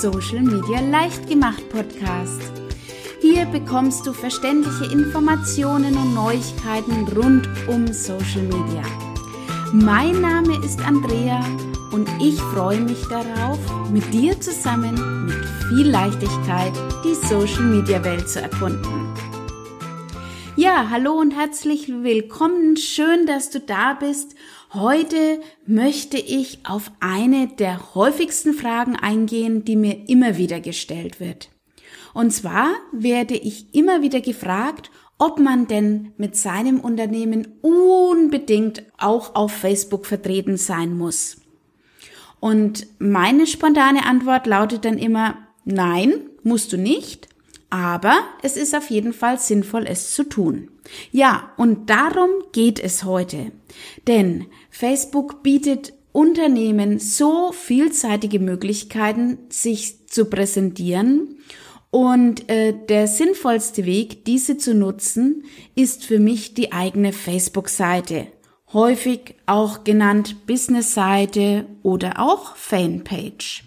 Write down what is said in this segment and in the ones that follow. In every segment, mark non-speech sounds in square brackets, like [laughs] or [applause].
Social Media leicht gemacht Podcast. Hier bekommst du verständliche Informationen und Neuigkeiten rund um Social Media. Mein Name ist Andrea und ich freue mich darauf, mit dir zusammen mit viel Leichtigkeit die Social Media Welt zu erkunden. Ja, hallo und herzlich willkommen. Schön, dass du da bist. Heute möchte ich auf eine der häufigsten Fragen eingehen, die mir immer wieder gestellt wird. Und zwar werde ich immer wieder gefragt, ob man denn mit seinem Unternehmen unbedingt auch auf Facebook vertreten sein muss. Und meine spontane Antwort lautet dann immer, nein, musst du nicht, aber es ist auf jeden Fall sinnvoll, es zu tun. Ja, und darum geht es heute. Denn Facebook bietet Unternehmen so vielseitige Möglichkeiten, sich zu präsentieren. Und äh, der sinnvollste Weg, diese zu nutzen, ist für mich die eigene Facebook-Seite häufig auch genannt Business-Seite oder auch Fanpage.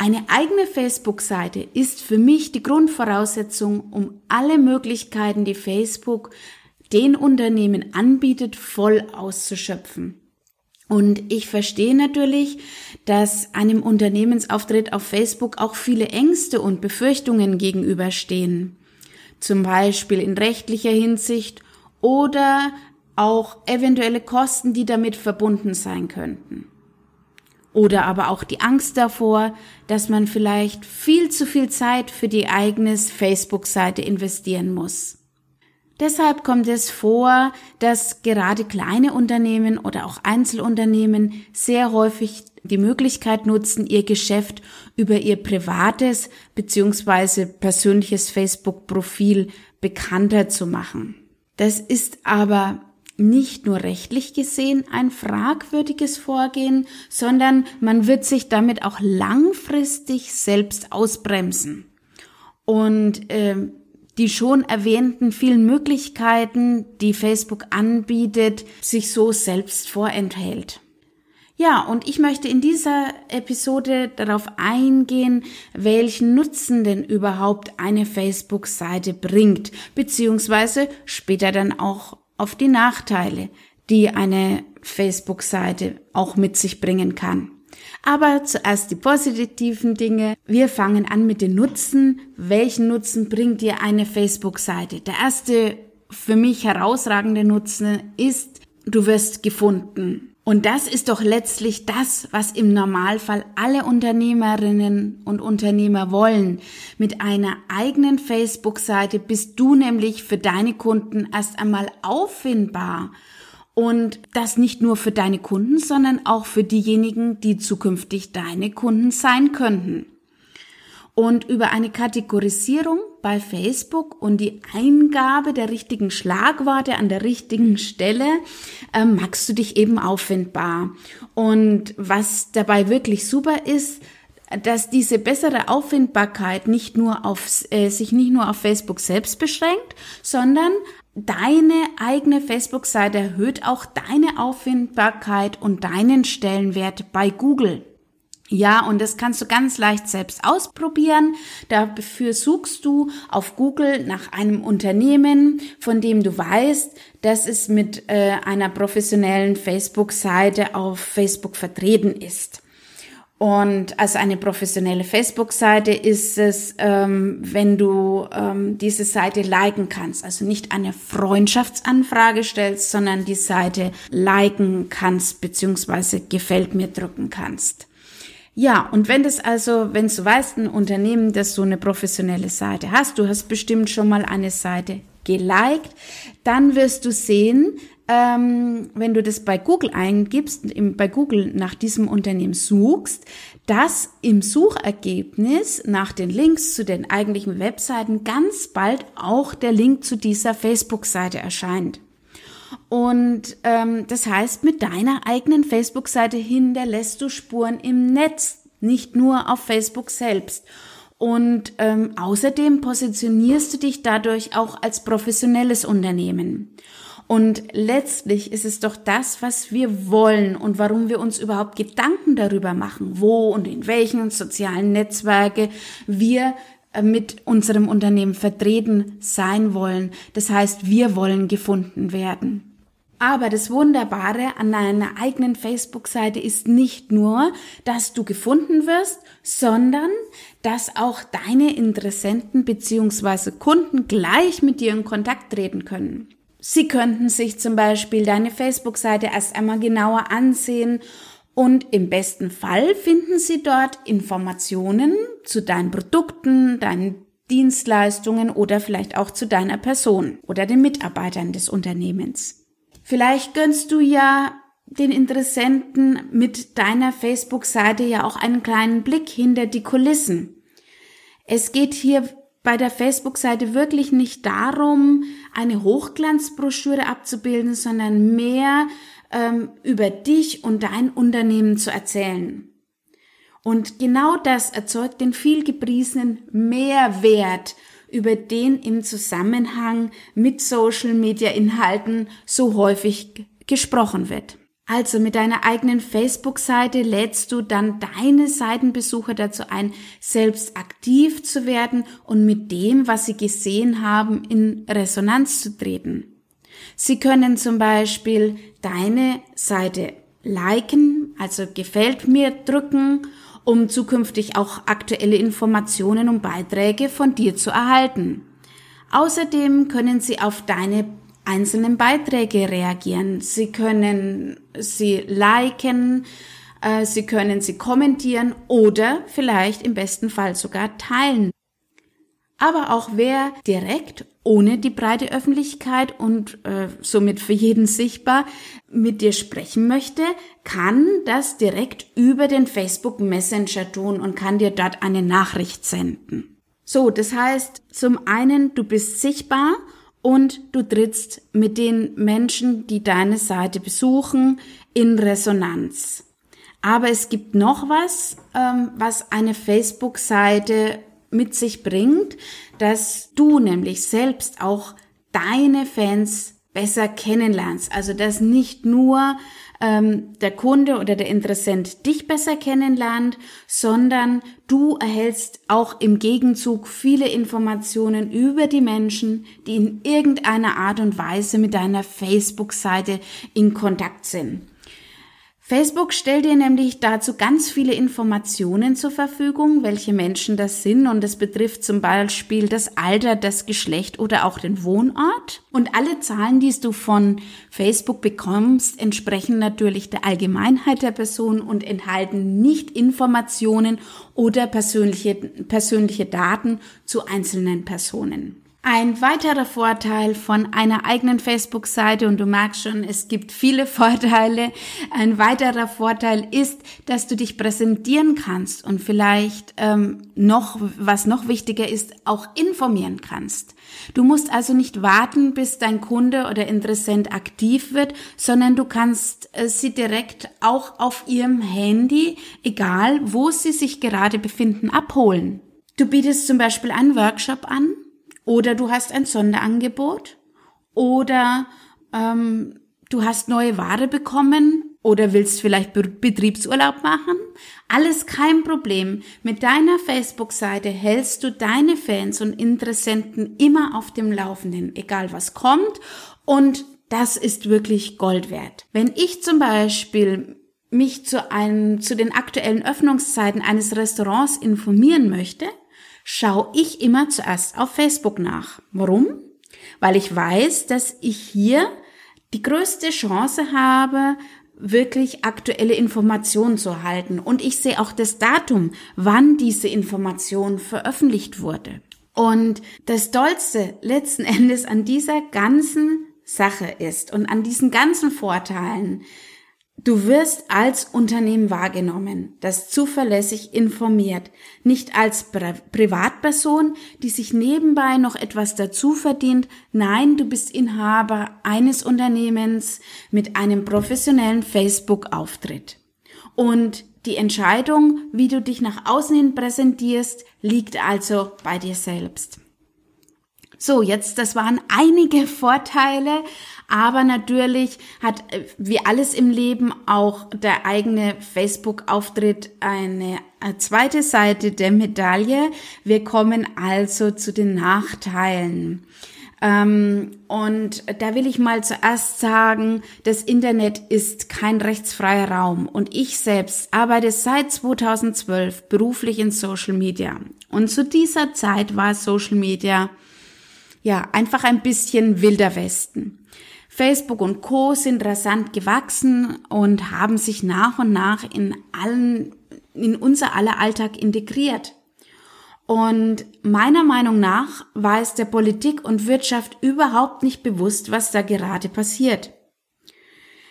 Eine eigene Facebook-Seite ist für mich die Grundvoraussetzung, um alle Möglichkeiten, die Facebook den Unternehmen anbietet, voll auszuschöpfen. Und ich verstehe natürlich, dass einem Unternehmensauftritt auf Facebook auch viele Ängste und Befürchtungen gegenüberstehen. Zum Beispiel in rechtlicher Hinsicht oder auch eventuelle Kosten, die damit verbunden sein könnten. Oder aber auch die Angst davor, dass man vielleicht viel zu viel Zeit für die eigene Facebook-Seite investieren muss. Deshalb kommt es vor, dass gerade kleine Unternehmen oder auch Einzelunternehmen sehr häufig die Möglichkeit nutzen, ihr Geschäft über ihr privates bzw. persönliches Facebook-Profil bekannter zu machen. Das ist aber nicht nur rechtlich gesehen ein fragwürdiges Vorgehen, sondern man wird sich damit auch langfristig selbst ausbremsen. Und äh, die schon erwähnten vielen Möglichkeiten, die Facebook anbietet, sich so selbst vorenthält. Ja, und ich möchte in dieser Episode darauf eingehen, welchen Nutzen denn überhaupt eine Facebook-Seite bringt, beziehungsweise später dann auch auf die Nachteile, die eine Facebook-Seite auch mit sich bringen kann. Aber zuerst die positiven Dinge. Wir fangen an mit den Nutzen. Welchen Nutzen bringt dir eine Facebook-Seite? Der erste für mich herausragende Nutzen ist, du wirst gefunden. Und das ist doch letztlich das, was im Normalfall alle Unternehmerinnen und Unternehmer wollen. Mit einer eigenen Facebook-Seite bist du nämlich für deine Kunden erst einmal auffindbar. Und das nicht nur für deine Kunden, sondern auch für diejenigen, die zukünftig deine Kunden sein könnten. Und über eine Kategorisierung bei Facebook und die Eingabe der richtigen Schlagworte an der richtigen Stelle äh, machst du dich eben auffindbar. Und was dabei wirklich super ist, dass diese bessere Auffindbarkeit nicht nur auf, äh, sich nicht nur auf Facebook selbst beschränkt, sondern deine eigene Facebook-Seite erhöht auch deine Auffindbarkeit und deinen Stellenwert bei Google. Ja, und das kannst du ganz leicht selbst ausprobieren. Dafür suchst du auf Google nach einem Unternehmen, von dem du weißt, dass es mit äh, einer professionellen Facebook-Seite auf Facebook vertreten ist. Und als eine professionelle Facebook-Seite ist es, ähm, wenn du ähm, diese Seite liken kannst, also nicht eine Freundschaftsanfrage stellst, sondern die Seite liken kannst beziehungsweise gefällt mir drücken kannst. Ja, und wenn das also, wenn du weißt, ein Unternehmen, das so eine professionelle Seite hast, du hast bestimmt schon mal eine Seite geliked, dann wirst du sehen, ähm, wenn du das bei Google eingibst, im, bei Google nach diesem Unternehmen suchst, dass im Suchergebnis nach den Links zu den eigentlichen Webseiten ganz bald auch der Link zu dieser Facebook-Seite erscheint. Und ähm, das heißt, mit deiner eigenen Facebook-Seite hinterlässt du Spuren im Netz, nicht nur auf Facebook selbst. Und ähm, außerdem positionierst du dich dadurch auch als professionelles Unternehmen. Und letztlich ist es doch das, was wir wollen und warum wir uns überhaupt Gedanken darüber machen, wo und in welchen sozialen Netzwerke wir mit unserem Unternehmen vertreten sein wollen. Das heißt, wir wollen gefunden werden. Aber das Wunderbare an deiner eigenen Facebook-Seite ist nicht nur, dass du gefunden wirst, sondern dass auch deine Interessenten bzw. Kunden gleich mit dir in Kontakt treten können. Sie könnten sich zum Beispiel deine Facebook-Seite erst einmal genauer ansehen und im besten Fall finden Sie dort Informationen zu deinen Produkten, deinen Dienstleistungen oder vielleicht auch zu deiner Person oder den Mitarbeitern des Unternehmens. Vielleicht gönnst du ja den Interessenten mit deiner Facebook-Seite ja auch einen kleinen Blick hinter die Kulissen. Es geht hier bei der Facebook-Seite wirklich nicht darum, eine Hochglanzbroschüre abzubilden, sondern mehr ähm, über dich und dein Unternehmen zu erzählen. Und genau das erzeugt den viel gepriesenen Mehrwert, über den im Zusammenhang mit Social Media Inhalten so häufig gesprochen wird. Also mit deiner eigenen Facebook-Seite lädst du dann deine Seitenbesucher dazu ein, selbst aktiv zu werden und mit dem, was sie gesehen haben, in Resonanz zu treten. Sie können zum Beispiel deine Seite liken, also gefällt mir drücken, um zukünftig auch aktuelle Informationen und Beiträge von dir zu erhalten. Außerdem können sie auf deine einzelnen Beiträge reagieren. Sie können sie liken, äh, Sie können sie kommentieren oder vielleicht im besten Fall sogar teilen. Aber auch wer direkt ohne die breite Öffentlichkeit und äh, somit für jeden sichtbar mit dir sprechen möchte, kann das direkt über den Facebook Messenger tun und kann dir dort eine Nachricht senden. So, das heißt, zum einen, du bist sichtbar und du trittst mit den Menschen, die deine Seite besuchen, in Resonanz. Aber es gibt noch was, ähm, was eine Facebook-Seite mit sich bringt, dass du nämlich selbst auch deine Fans besser kennenlernst. Also dass nicht nur ähm, der Kunde oder der Interessent dich besser kennenlernt, sondern du erhältst auch im Gegenzug viele Informationen über die Menschen, die in irgendeiner Art und Weise mit deiner Facebook-Seite in Kontakt sind. Facebook stellt dir nämlich dazu ganz viele Informationen zur Verfügung, welche Menschen das sind und es betrifft zum Beispiel das Alter, das Geschlecht oder auch den Wohnort. Und alle Zahlen, die du von Facebook bekommst, entsprechen natürlich der Allgemeinheit der Person und enthalten nicht Informationen oder persönliche, persönliche Daten zu einzelnen Personen. Ein weiterer Vorteil von einer eigenen Facebook-Seite, und du merkst schon, es gibt viele [laughs] Vorteile, ein weiterer Vorteil ist, dass du dich präsentieren kannst und vielleicht ähm, noch, was noch wichtiger ist, auch informieren kannst. Du musst also nicht warten, bis dein Kunde oder Interessent aktiv wird, sondern du kannst äh, sie direkt auch auf ihrem Handy, egal wo sie sich gerade befinden, abholen. Du bietest zum Beispiel einen Workshop an oder du hast ein Sonderangebot oder ähm, du hast neue Ware bekommen oder willst vielleicht Betriebsurlaub machen. Alles kein Problem. Mit deiner Facebook-Seite hältst du deine Fans und Interessenten immer auf dem Laufenden, egal was kommt. Und das ist wirklich Gold wert. Wenn ich zum Beispiel mich zu einem, zu den aktuellen Öffnungszeiten eines Restaurants informieren möchte, schaue ich immer zuerst auf Facebook nach. Warum? Weil ich weiß, dass ich hier die größte Chance habe, wirklich aktuelle Informationen zu erhalten. Und ich sehe auch das Datum, wann diese Information veröffentlicht wurde. Und das Tollste letzten [laughs] Endes an dieser ganzen Sache ist und an diesen ganzen Vorteilen, Du wirst als Unternehmen wahrgenommen, das zuverlässig informiert, nicht als Pri Privatperson, die sich nebenbei noch etwas dazu verdient. Nein, du bist Inhaber eines Unternehmens mit einem professionellen Facebook-Auftritt. Und die Entscheidung, wie du dich nach außen hin präsentierst, liegt also bei dir selbst. So, jetzt, das waren einige Vorteile Aber natürlich hat äh, wie alles im Leben auch der eigene Facebook-Auftritt eine äh, zweite Seite der Medaille. Wir kommen also zu den Nachteilen. Ähm, und da will ich mal zuerst sagen, das Internet ist kein rechtsfreier Raum und ich selbst arbeite seit 2012 beruflich in Social Media. Und zu dieser Zeit war Social Media ja einfach ein bisschen wilder Westen. Facebook und Co sind rasant gewachsen und haben sich nach und nach in allen, in unser aller Alltag integriert. Und meiner Meinung nach war es der Politik und Wirtschaft überhaupt nicht bewusst, was da gerade passiert.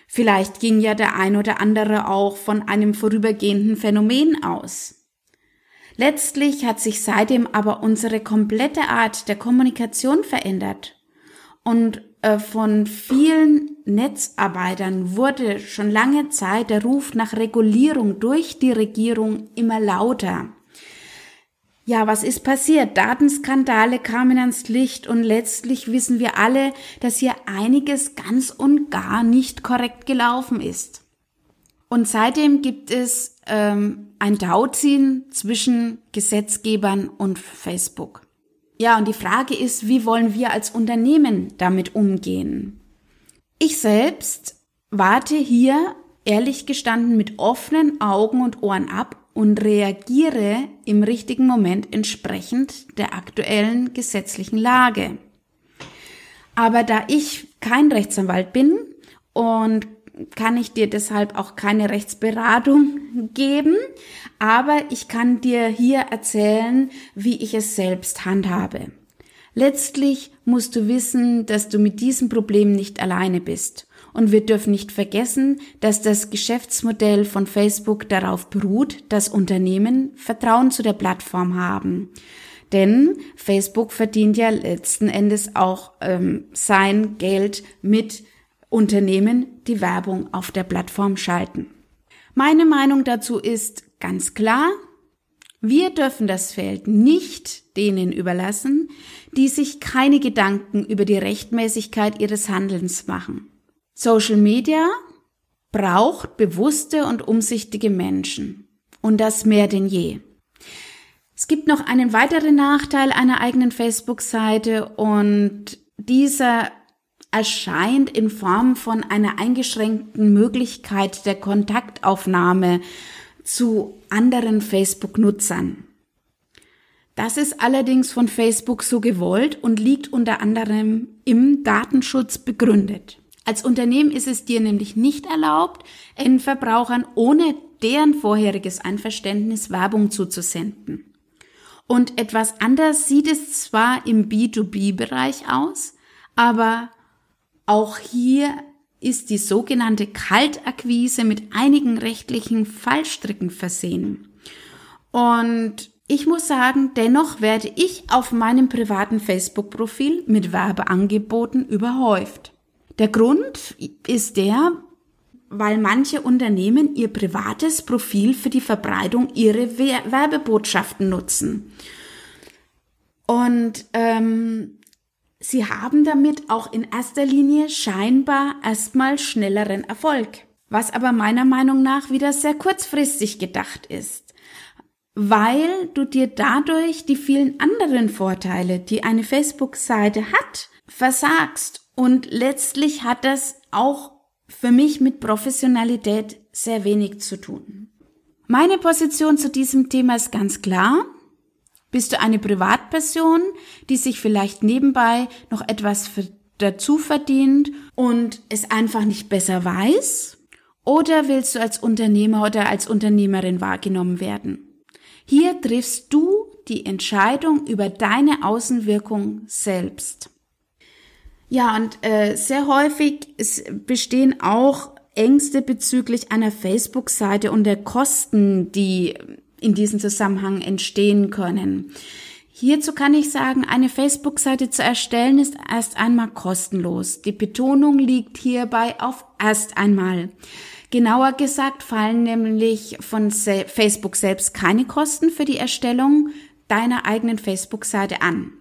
Vielleicht ging ja der ein oder andere auch von einem vorübergehenden Phänomen aus. Letztlich hat sich seitdem aber unsere komplette Art der Kommunikation verändert. Und äh, von vielen Netzarbeitern wurde schon lange Zeit der Ruf nach Regulierung durch die Regierung immer lauter. Ja, was ist passiert? Datenskandale kamen ans Licht und letztlich wissen wir alle, dass hier einiges ganz und gar nicht korrekt gelaufen ist. Und seitdem gibt es ähm, ein Tauziehen zwischen Gesetzgebern und Facebook. Ja, und die Frage ist, wie wollen wir als Unternehmen damit umgehen? Ich selbst warte hier ehrlich gestanden mit offenen Augen und Ohren ab und reagiere im richtigen Moment entsprechend der aktuellen gesetzlichen Lage. Aber da ich kein Rechtsanwalt bin und kann ich dir deshalb auch keine Rechtsberatung geben, aber ich kann dir hier erzählen, wie ich es selbst handhabe. Letztlich musst du wissen, dass du mit diesem Problem nicht alleine bist. Und wir dürfen nicht vergessen, dass das Geschäftsmodell von Facebook darauf beruht, dass Unternehmen Vertrauen zu der Plattform haben. Denn Facebook verdient ja letzten Endes auch ähm, sein Geld mit Unternehmen, die Werbung auf der Plattform schalten. Meine Meinung dazu ist ganz klar, wir dürfen das Feld nicht denen überlassen, die sich keine Gedanken über die Rechtmäßigkeit ihres Handelns machen. Social Media braucht bewusste und umsichtige Menschen. Und das mehr denn je. Es gibt noch einen weiteren Nachteil einer eigenen Facebook-Seite und dieser erscheint in Form von einer eingeschränkten Möglichkeit der Kontaktaufnahme zu anderen Facebook-Nutzern. Das ist allerdings von Facebook so gewollt und liegt unter anderem im Datenschutz begründet. Als Unternehmen ist es dir nämlich nicht erlaubt, Endverbrauchern ohne deren vorheriges Einverständnis Werbung zuzusenden. Und etwas anders sieht es zwar im B2B-Bereich aus, aber auch hier ist die sogenannte Kaltakquise mit einigen rechtlichen Fallstricken versehen. Und ich muss sagen, dennoch werde ich auf meinem privaten Facebook-Profil mit Werbeangeboten überhäuft. Der Grund ist der, weil manche Unternehmen ihr privates Profil für die Verbreitung ihrer Werbebotschaften nutzen. Und ähm, sie haben damit auch in erster Linie scheinbar erstmal schnelleren Erfolg, was aber meiner Meinung nach wieder sehr kurzfristig gedacht ist, weil du dir dadurch die vielen anderen Vorteile, die eine Facebook-Seite hat, versagst und letztlich hat das auch für mich mit Professionalität sehr wenig zu tun. Meine Position zu diesem Thema ist ganz klar. Bist du eine Privatperson, die sich vielleicht nebenbei noch etwas dazu verdient und es einfach nicht besser weiß? Oder willst du als Unternehmer oder als Unternehmerin wahrgenommen werden? Hier triffst du die Entscheidung über deine Außenwirkung selbst. Ja, und äh, sehr häufig bestehen auch Ängste bezüglich einer Facebook-Seite und der Kosten, die in diesem Zusammenhang entstehen können. Hierzu kann ich sagen, eine Facebook-Seite zu erstellen ist erst einmal kostenlos. Die Betonung liegt hierbei auf erst einmal. Genauer gesagt fallen nämlich von Facebook selbst keine Kosten für die Erstellung deiner eigenen Facebook-Seite an.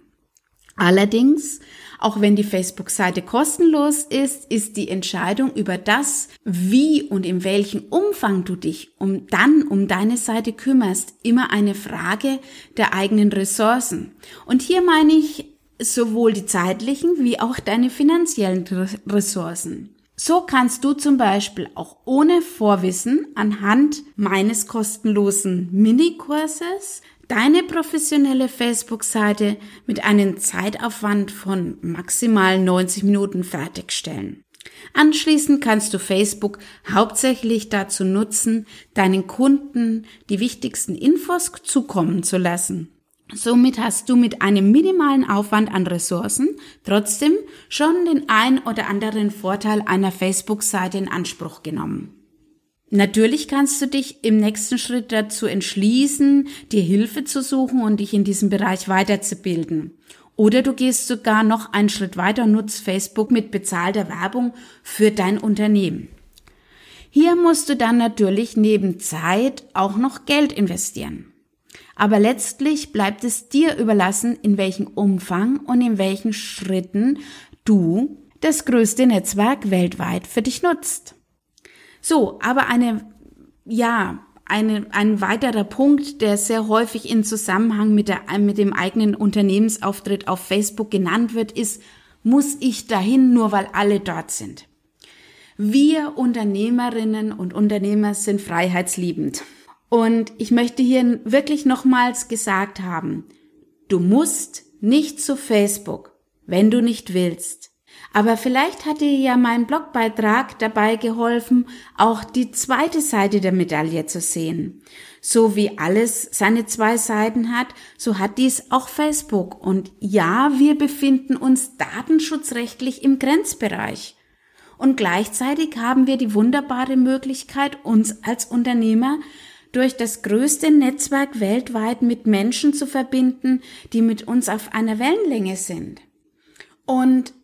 Allerdings, auch wenn die Facebook-Seite kostenlos ist, ist die Entscheidung über das, wie und in welchem Umfang du dich um dann um deine Seite kümmerst, immer eine Frage der eigenen Ressourcen. Und hier meine ich sowohl die zeitlichen wie auch deine finanziellen Ressourcen. So kannst du zum Beispiel auch ohne Vorwissen anhand meines kostenlosen Minikurses deine professionelle Facebook-Seite mit einem Zeitaufwand von maximal 90 Minuten fertigstellen. Anschließend kannst du Facebook hauptsächlich dazu nutzen, deinen Kunden die wichtigsten Infos zukommen zu lassen. Somit hast du mit einem minimalen Aufwand an Ressourcen trotzdem schon den ein oder anderen Vorteil einer Facebook-Seite in Anspruch genommen. Natürlich kannst du dich im nächsten Schritt dazu entschließen, dir Hilfe zu suchen und dich in diesem Bereich weiterzubilden. Oder du gehst sogar noch einen Schritt weiter und nutzt Facebook mit bezahlter Werbung für dein Unternehmen. Hier musst du dann natürlich neben Zeit auch noch Geld investieren. Aber letztlich bleibt es dir überlassen, in welchem Umfang und in welchen Schritten du das größte Netzwerk weltweit für dich nutzt. So, aber eine, ja, eine, ein weiterer Punkt, der sehr häufig in Zusammenhang mit, der, mit dem eigenen Unternehmensauftritt auf Facebook genannt wird, ist, muss ich dahin, nur weil alle dort sind? Wir Unternehmerinnen und Unternehmer sind freiheitsliebend. Und ich möchte hier wirklich nochmals gesagt haben, du musst nicht zu Facebook, wenn du nicht willst. Aber vielleicht hat dir ja mein Blogbeitrag dabei geholfen, auch die zweite Seite der Medaille zu sehen. So wie alles seine zwei Seiten hat, so hat dies auch Facebook. Und ja, wir befinden uns datenschutzrechtlich im Grenzbereich. Und gleichzeitig haben wir die wunderbare Möglichkeit, uns als Unternehmer durch das größte Netzwerk weltweit mit Menschen zu verbinden, die mit uns auf einer Wellenlänge sind. Und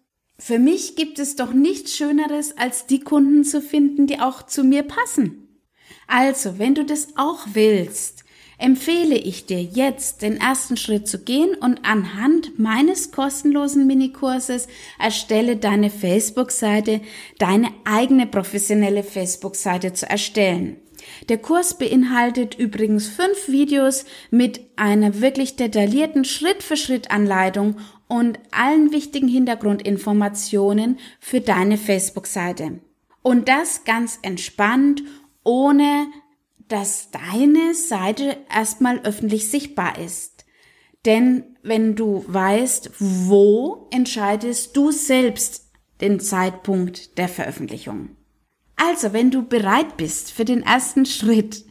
für mich gibt es doch nichts Schöneres, als die Kunden zu finden, die auch zu mir passen. Also, wenn du das auch willst, empfehle ich dir jetzt den ersten Schritt zu gehen und anhand meines kostenlosen Minikurses erstelle deine Facebook-Seite, deine eigene professionelle Facebook-Seite zu erstellen. Der Kurs beinhaltet übrigens fünf Videos mit einer wirklich detaillierten Schritt-für-Schritt-Anleitung und allen wichtigen Hintergrundinformationen für deine Facebook-Seite. Und das ganz entspannt, ohne dass deine Seite erstmal öffentlich sichtbar ist. Denn wenn du weißt, wo, entscheidest du selbst den Zeitpunkt der Veröffentlichung. Also, wenn du bereit bist für den ersten Schritt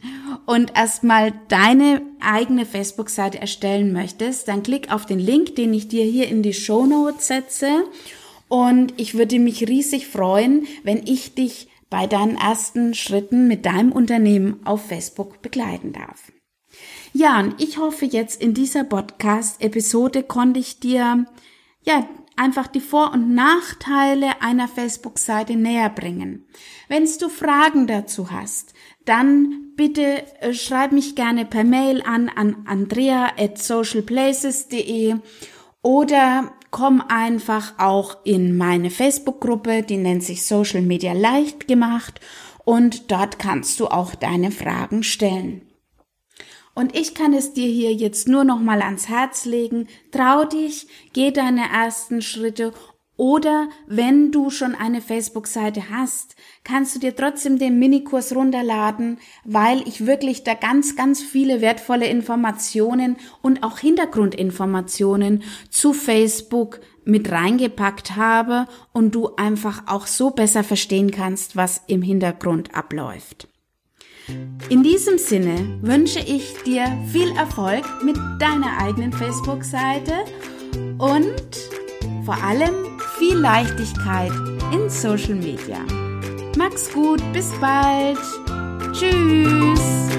und erstmal deine eigene Facebook-Seite erstellen möchtest, dann klick auf den Link, den ich dir hier in die Show Notes setze. Und ich würde mich riesig freuen, wenn ich dich bei deinen ersten Schritten mit deinem Unternehmen auf Facebook begleiten darf. Ja, und ich hoffe jetzt in dieser Podcast-Episode konnte ich dir ja einfach die Vor- und Nachteile einer Facebook-Seite näher bringen. Wenn du Fragen dazu hast, dann bitte äh, schreib mich gerne per Mail an an andrea at socialplaces.de oder komm einfach auch in meine Facebook-Gruppe, die nennt sich Social Media leicht gemacht und dort kannst du auch deine Fragen stellen. Und ich kann es dir hier jetzt nur noch mal ans Herz legen. Trau dich, geh deine ersten Schritte oder wenn du schon eine Facebook-Seite hast, kannst du dir trotzdem den Minikurs runterladen, weil ich wirklich da ganz, ganz viele wertvolle Informationen und auch Hintergrundinformationen zu Facebook mit reingepackt habe und du einfach auch so besser verstehen kannst, was im Hintergrund abläuft. In diesem Sinne wünsche ich dir viel Erfolg mit deiner eigenen Facebook-Seite und vor allem viel Leichtigkeit in Social Media. Mach's gut, bis bald. Tschüss.